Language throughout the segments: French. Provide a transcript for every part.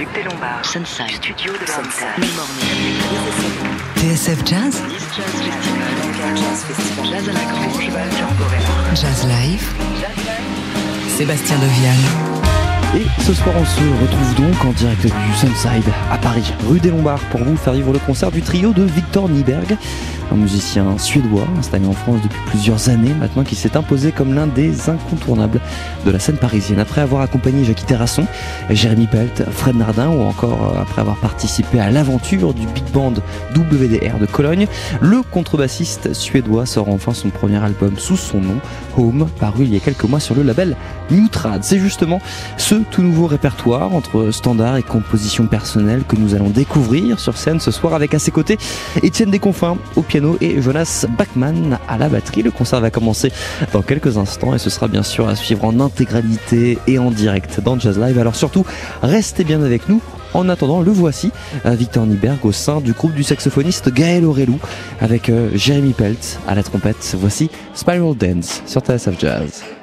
Duc des Lombards. Sunside. Studio de Sunside. TSF Jazz Jazz Festival. Jazz à la Grange. Val Jazz Live Sébastien Devial Et ce soir, on se retrouve donc en direct du Sunside à Paris, rue des Lombards, pour vous faire vivre le concert du trio de Victor Nyberg, un musicien suédois installé en France depuis plusieurs années maintenant, qui s'est imposé comme l'un des incontournables de la scène parisienne. Après avoir accompagné Jackie Terrasson, Jérémy Pelt, Fred Nardin, ou encore euh, après avoir participé à l'aventure du big band WDR de Cologne, le contrebassiste suédois sort enfin son premier album sous son nom, Home, paru il y a quelques mois sur le label Newtrad. C'est justement ce tout nouveau répertoire entre standards et compositions personnelles que nous allons découvrir sur scène ce soir avec à ses côtés Étienne Desconfins au piano et Jonas Bachmann à la batterie. Le concert va commencer dans quelques instants et ce sera bien sûr à suivre en intégralité et en direct dans Jazz Live. Alors surtout, restez bien avec nous. En attendant, le voici, euh, Victor Nyberg au sein du groupe du saxophoniste Gaël Aurelou avec euh, Jérémy Pelt à la trompette. Voici Spiral Dance sur TSF Jazz.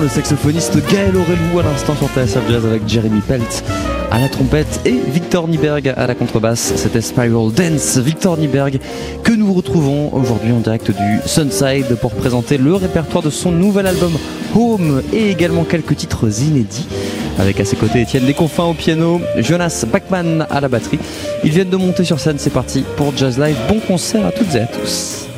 Le saxophoniste Gaël Aurelou à l'instant sur TSF Jazz avec Jeremy Pelt à la trompette et Victor Nieberg à la contrebasse. C'était Spiral Dance. Victor Nieberg que nous retrouvons aujourd'hui en direct du Sunside pour présenter le répertoire de son nouvel album Home et également quelques titres inédits. Avec à ses côtés Étienne Desconfins au piano, Jonas Bachmann à la batterie. Ils viennent de monter sur scène, c'est parti pour Jazz Live. Bon concert à toutes et à tous.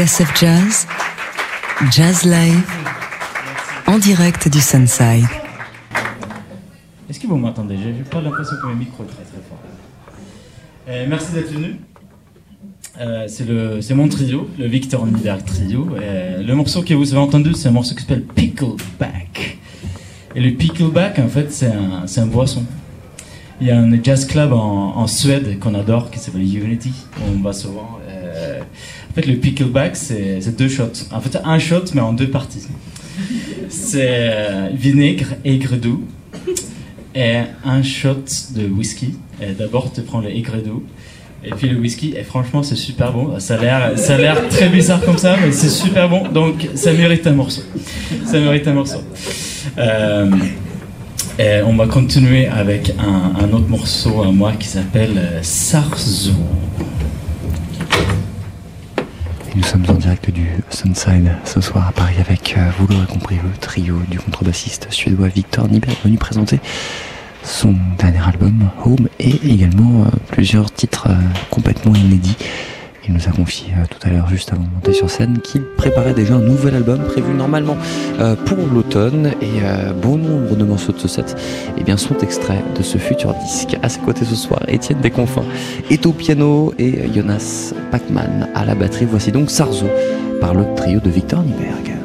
TSF Jazz, Jazz Live, en direct du Sunside. Est-ce que vous m'entendez? J'ai pas l'impression que mon micro est très très fort. Euh, merci d'être venu. Euh, c'est mon trio, le Victor Nyberg Trio. Euh, le morceau que vous avez entendu, c'est un morceau qui s'appelle Pickleback. Et le Pickleback, en fait, c'est un, un boisson. Il y a un jazz club en, en Suède qu'on adore, qui s'appelle Unity. On va souvent. En fait, le Pickleback, c'est, deux shots. En fait, un shot, mais en deux parties. C'est euh, vinaigre, aigre doux, et un shot de whisky. D'abord, tu prends le aigre doux. Et puis le whisky, et franchement, c'est super bon. Ça a l'air, ça a l'air très bizarre comme ça, mais c'est super bon. Donc, ça mérite un morceau. Ça mérite un morceau. Euh, et on va continuer avec un, un autre morceau à moi qui s'appelle euh, Sarzo. Nous sommes en direct du Sunside ce soir à Paris avec, euh, vous l'aurez compris, le trio du contrebassiste suédois Victor Nyberg venu présenter son dernier album Home et également euh, plusieurs titres euh, complètement inédits. Il nous a confié euh, tout à l'heure, juste avant de monter sur scène, qu'il préparait déjà un nouvel album prévu normalement euh, pour l'automne et euh, bon nombre de morceaux de ce set eh bien, sont extraits de ce futur disque. À ses côtés ce soir, Étienne Desconfins est au piano et Jonas Pacman à la batterie. Voici donc Sarzo par le trio de Victor Nyberg.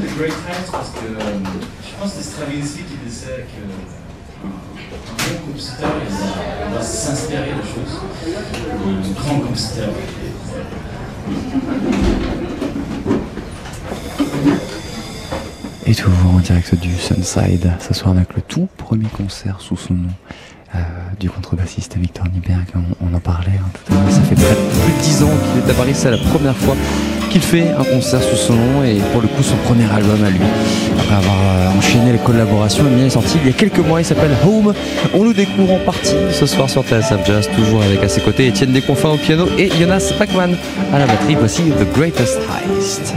The Great, Heist parce que euh, je pense que c'est Stravinsky qui disait que un bon compositeur, va, s'inspirer de choses. Un grand compositeur. Et toujours en direct du Sunside, ce soir avec le tout premier concert sous son nom euh, du contrebassiste Victor Nieberg. On, on en parlait hein, tout à l'heure, ça fait de plus de 10 ans qu'il est à Paris, c'est la première fois qu'il fait un concert sous son nom et pour le coup son premier album à lui. Après avoir euh, enchaîné les collaborations, le mien est sorti il y a quelques mois, il s'appelle Home. On nous découvre en partie ce soir sur TSF Jazz, toujours avec à ses côtés Étienne Desconfins au piano et Jonas Bachmann à la batterie. Voici The Greatest Heist.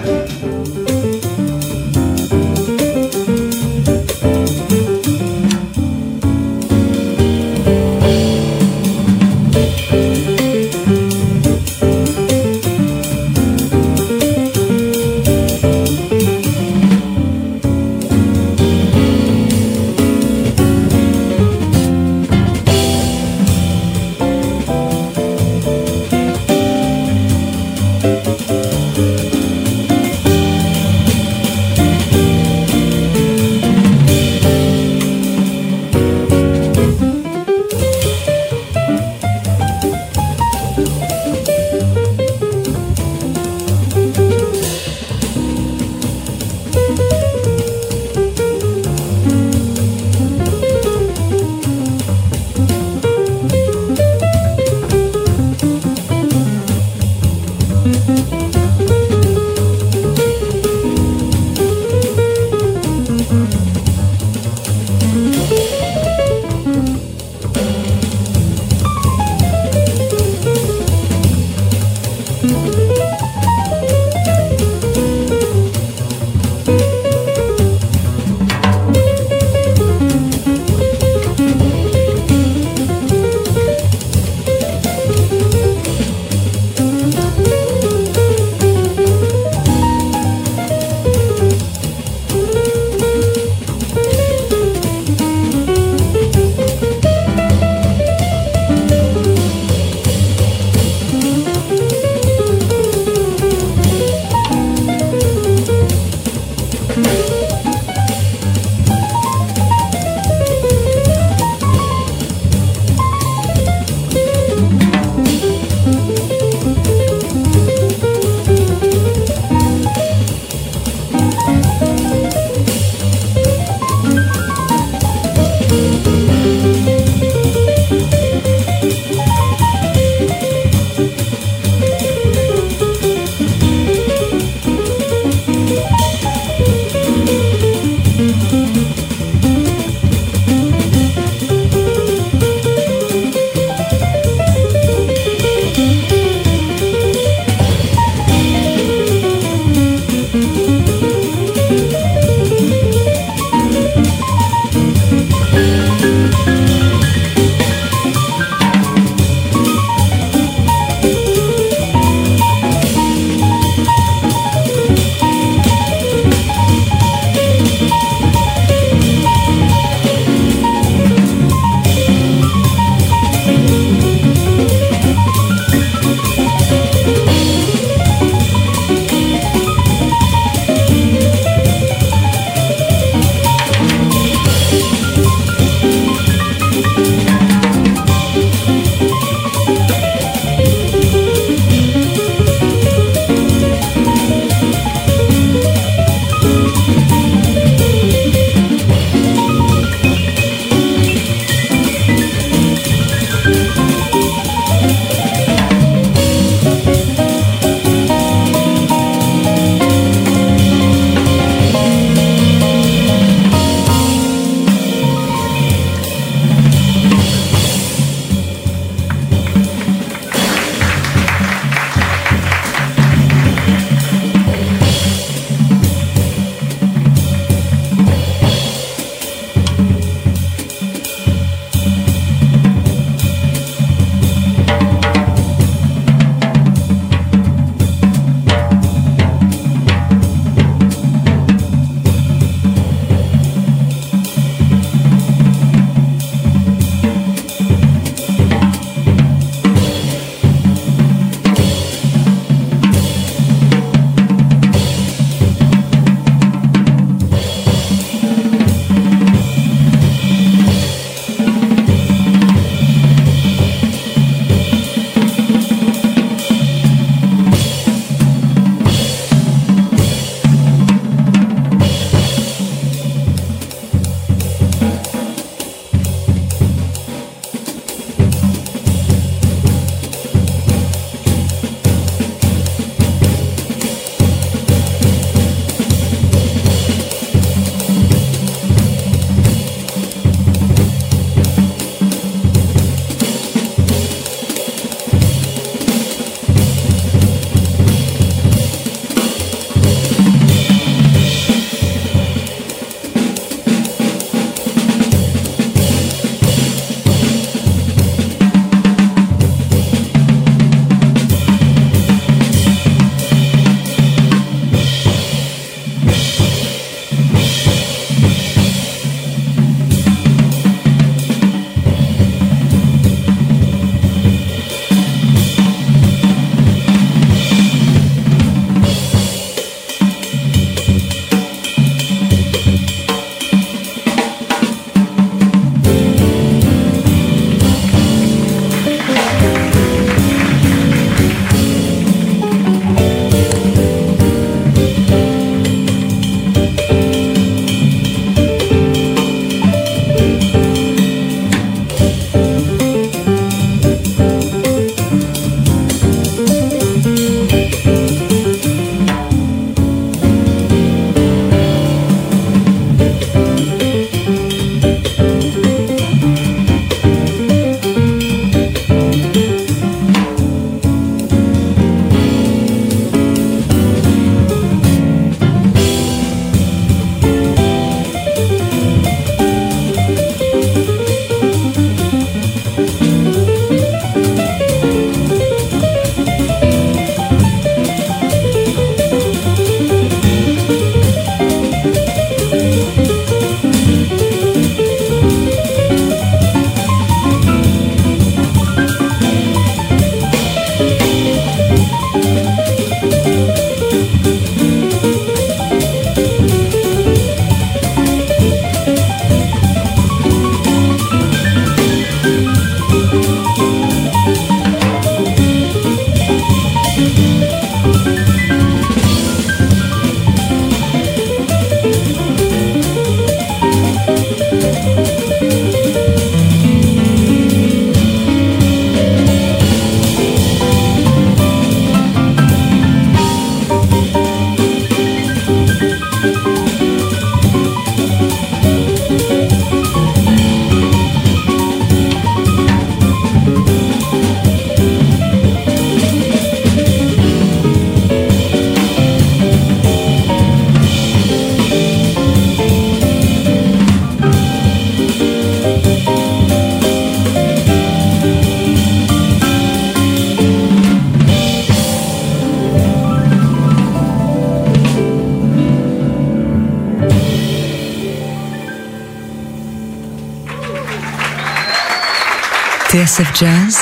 TSF Jazz,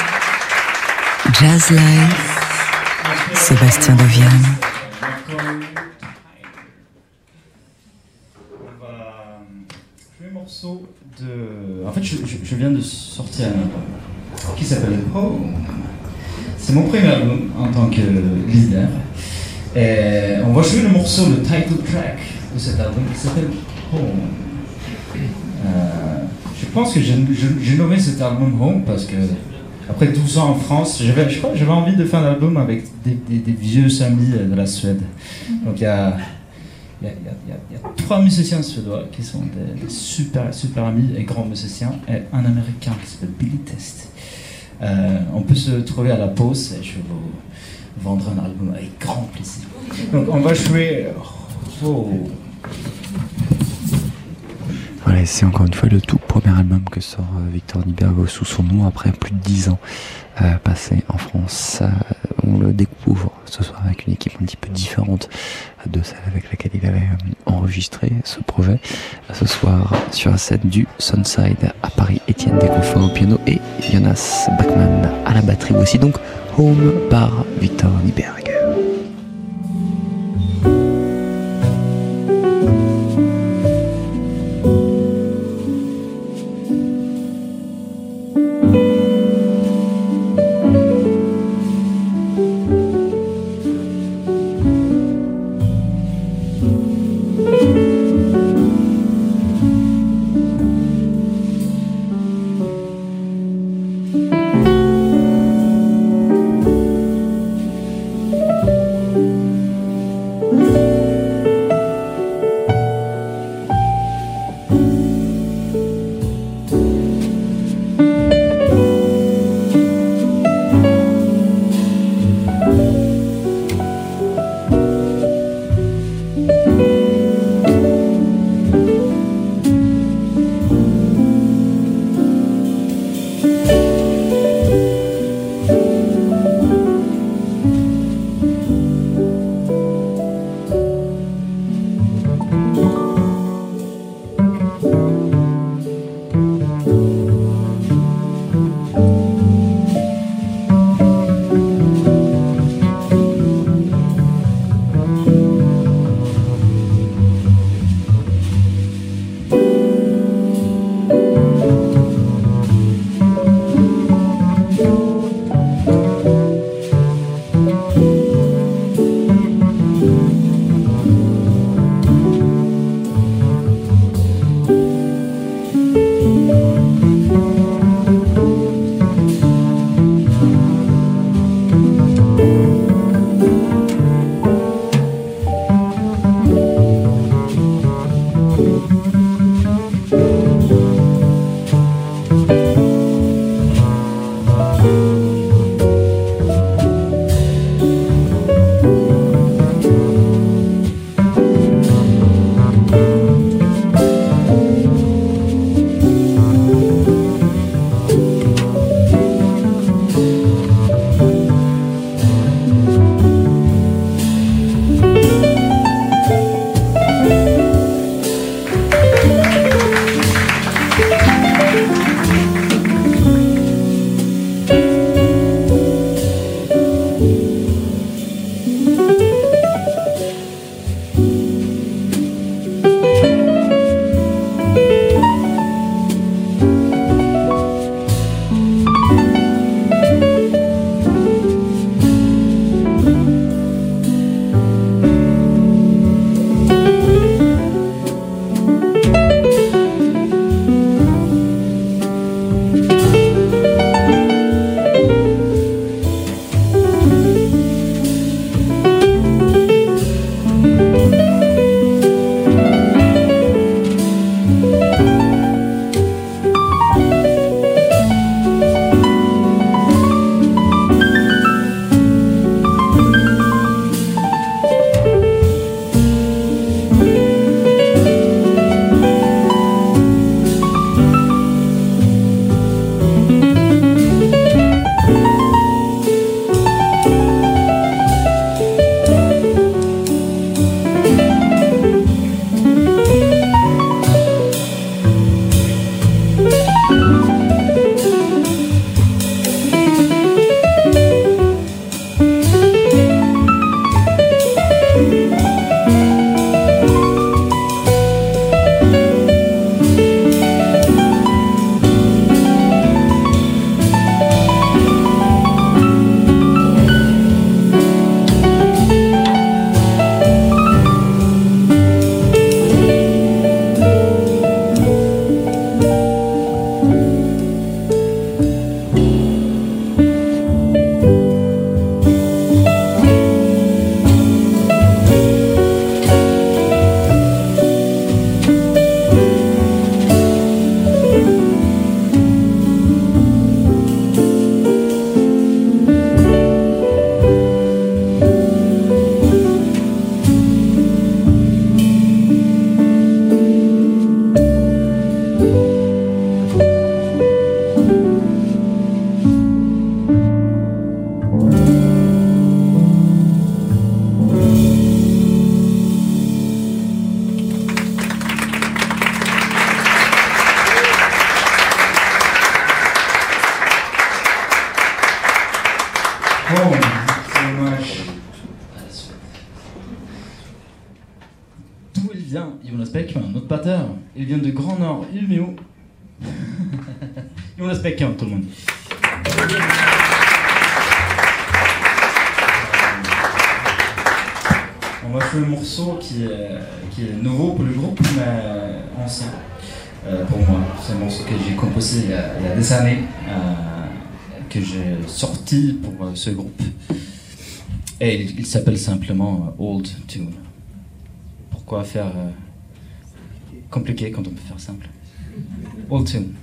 Jazz Live, Sébastien un morceau de. En fait, je, viens de sortir un album qui s'appelle Home. C'est mon premier album en tant que leader. On va jouer le morceau, le title track de cet album qui s'appelle Home. Je pense que j'ai nommé cet album Home parce que après 12 ans en France, j'avais je pas, j'avais envie de faire un album avec des, des- des vieux amis euh, de la Suède. Donc il y a, y, a, y a- y a- il y a trois musiciens suédois qui sont des, des super, super amis et grands musiciens, et un américain qui s'appelle Billy Test. Euh, on peut se trouver à la pause et je vais vous vendre un album avec grand plaisir. Donc on va jouer. Oh. C'est encore une fois le tout premier album que sort euh, Victor Nibergo sous son nom après plus de 10 ans euh, passés en France. Euh, on le découvre ce soir avec une équipe un petit peu différente de celle avec laquelle il avait enregistré ce projet. Ce soir sur la scène du Sunside à Paris, Étienne Desconfins au piano et Jonas Bachmann à la batterie. Voici donc Home par Victor Niberg. Euh, pour moi. C'est un morceau que j'ai composé il y a, des années, euh, que j'ai sorti pour euh, ce groupe. Et il, il s'appelle simplement Old Tune. Pourquoi faire compliqué quand on peut faire simple Old Tune.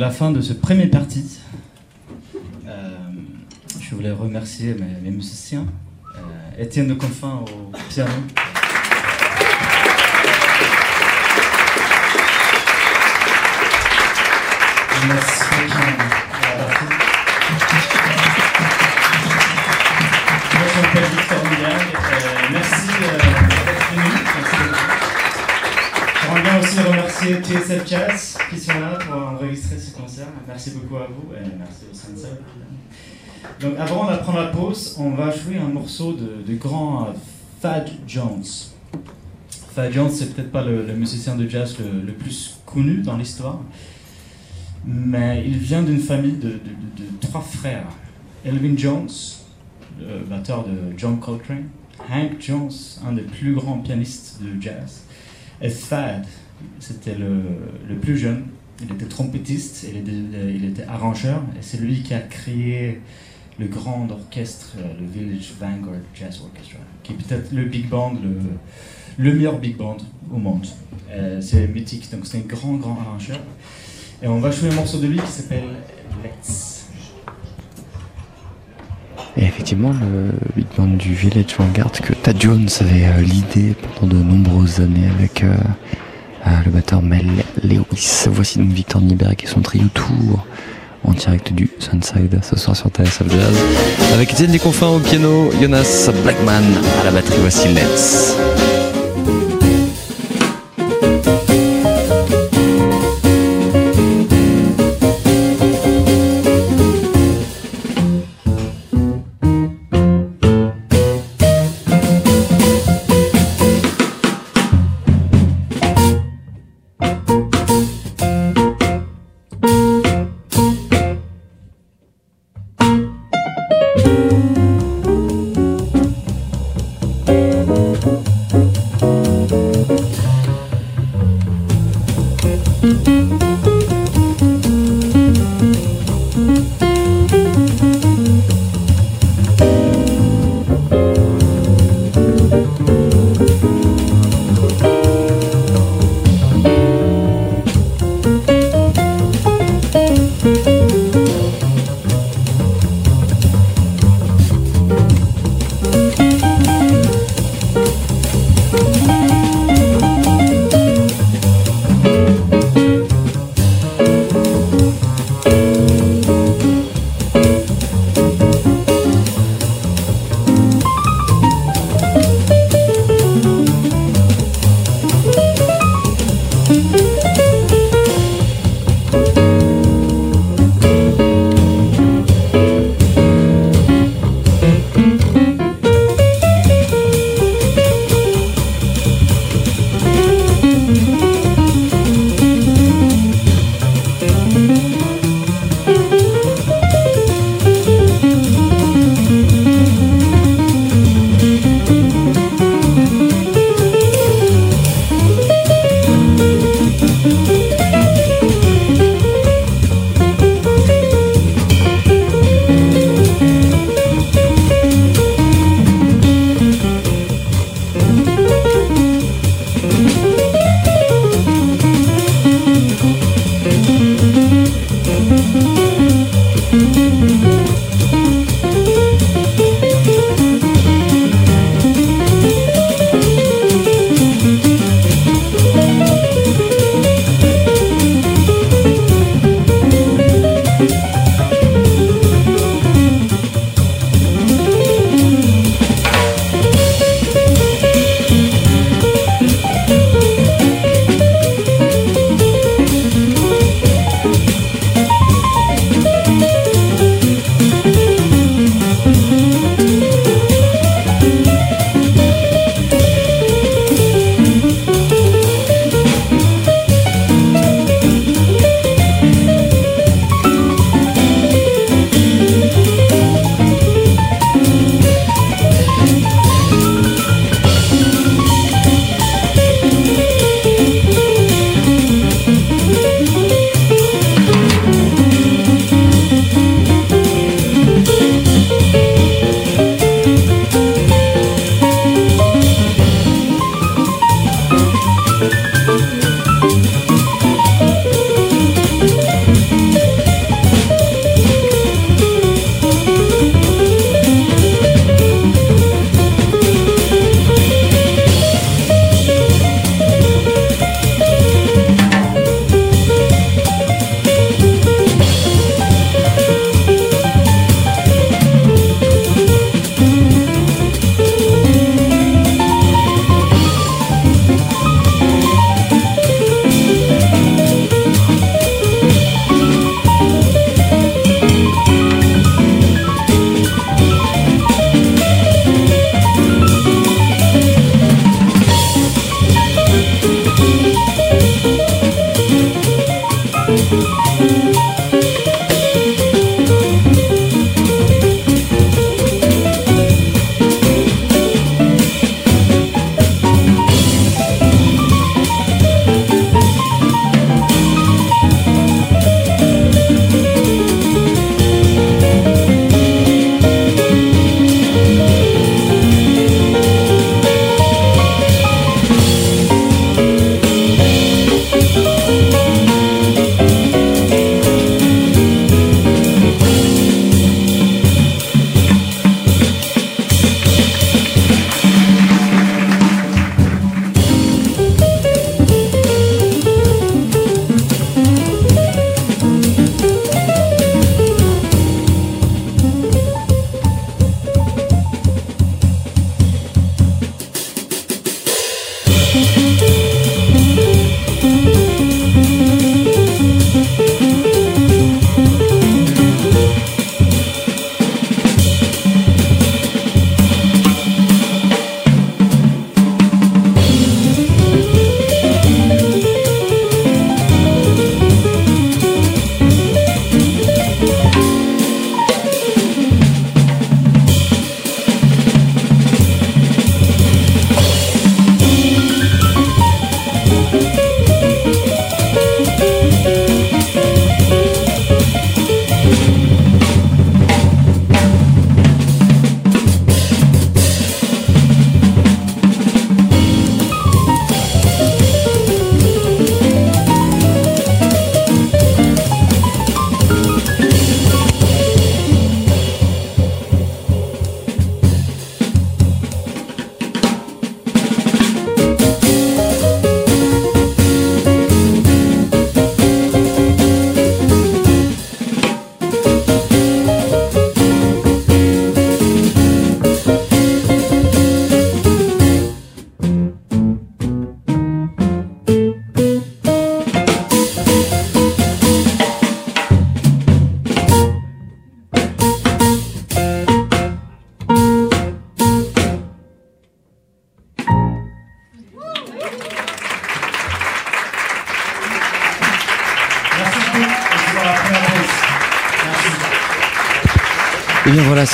La fin de ce premier parti. Euh, je voulais remercier mes, musiciens. Euh, Étienne de Confin au piano. Merci batterie. Moi, je Victor. Euh, merci d'être venu. Bien aussi remercier TSF Jazz sont là pour enregistrer ce concert. Merci beaucoup à vous et merci au Sunset. Donc avant d'apprendre la pause, on va jouer un morceau de, de grand euh, Thad Jones. Thad Jones, c'est peut-être pas le, musicien de jazz le, plus connu dans l'histoire, mais il vient d'une famille de, de- de- de trois frères. Elvin Jones, le batteur de John Coltrane, Hank Jones, un des plus grands pianistes de jazz, et Thad, c'était le, le plus jeune. Il était trompettiste, il était, il était arrangeur, et c'est lui qui a créé le grand orchestre, euh, le Village Vanguard Jazz Orchestra, qui est peut-être le big band, le, le meilleur big band au monde. Euh, c'est mythique, donc c'est un grand, grand arrangeur. Et on va jouer un morceau de lui qui s'appelle Let's. Et effectivement, le big band du Village Vanguard que Tad Jones avait euh, l'idée pendant de nombreuses années avec euh, euh, le batteur Mel Lewis. Voici donc Victor Nieberg et son trio Tour en direct du Sunside ce soir sur TSF Jazz. Avec Étienne Desconfins au piano, Jonas Blackman à la batterie. Voici Let's.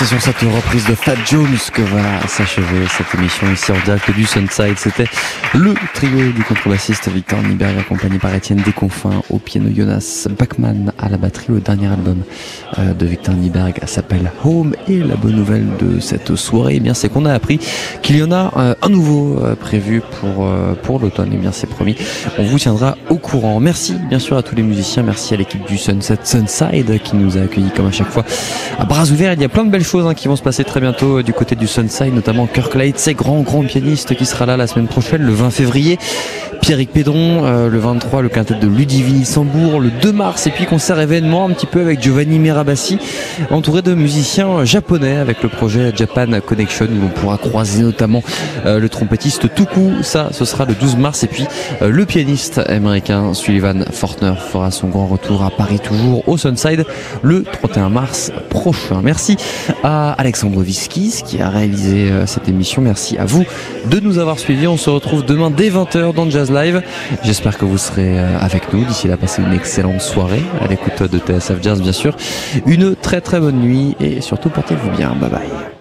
Sur cette reprise de Fat Jones que va s'achever cette émission ici en direct du Sunside. C'était le trio du contrebassiste Victor Niberg accompagné par Étienne Desconfins au piano Jonas Bachmann à la batterie. Le dernier album euh, de Victor Niberg s'appelle Home et la bonne nouvelle de cette soirée, eh bien c'est qu'on a appris qu'il y en a euh, un nouveau euh, prévu pour pour l'automne. Eh bien c'est promis, on vous tiendra au courant. Merci bien sûr à tous les musiciens, merci à l'équipe du Sunset Sunside qui nous a accueillis comme à chaque fois à bras ouverts il y a plein de belles choses hein, qui vont se passer très bientôt euh, du côté du Sunside, notamment Kirk Light, grand grand pianiste qui sera là la semaine prochaine, le 20 février. Pierrick Pédron, euh, le 23, le quintet de Ludivine Sambourg, le 2 mars, et puis concert événement un petit peu avec Giovanni Mirabassi, entouré de musiciens japonais avec le projet Japan Connection, où on pourra croiser notamment euh, le trompettiste Tuku, ça ce sera le 12 mars, et puis le pianiste américain Sullivan Fortner fera son grand retour à Paris toujours au Sunside le 31 mars prochain. Merci à Alexandre Viskis qui a réalisé euh, cette émission. Merci à vous de nous avoir suivis. On se retrouve demain dès 20h dans Jazz J'espère que vous serez euh, avec nous. D'ici là, passez une excellente soirée à l'écoute de TSF Jazz, bien sûr. Une très très bonne nuit et surtout portez-vous bien. Bye bye.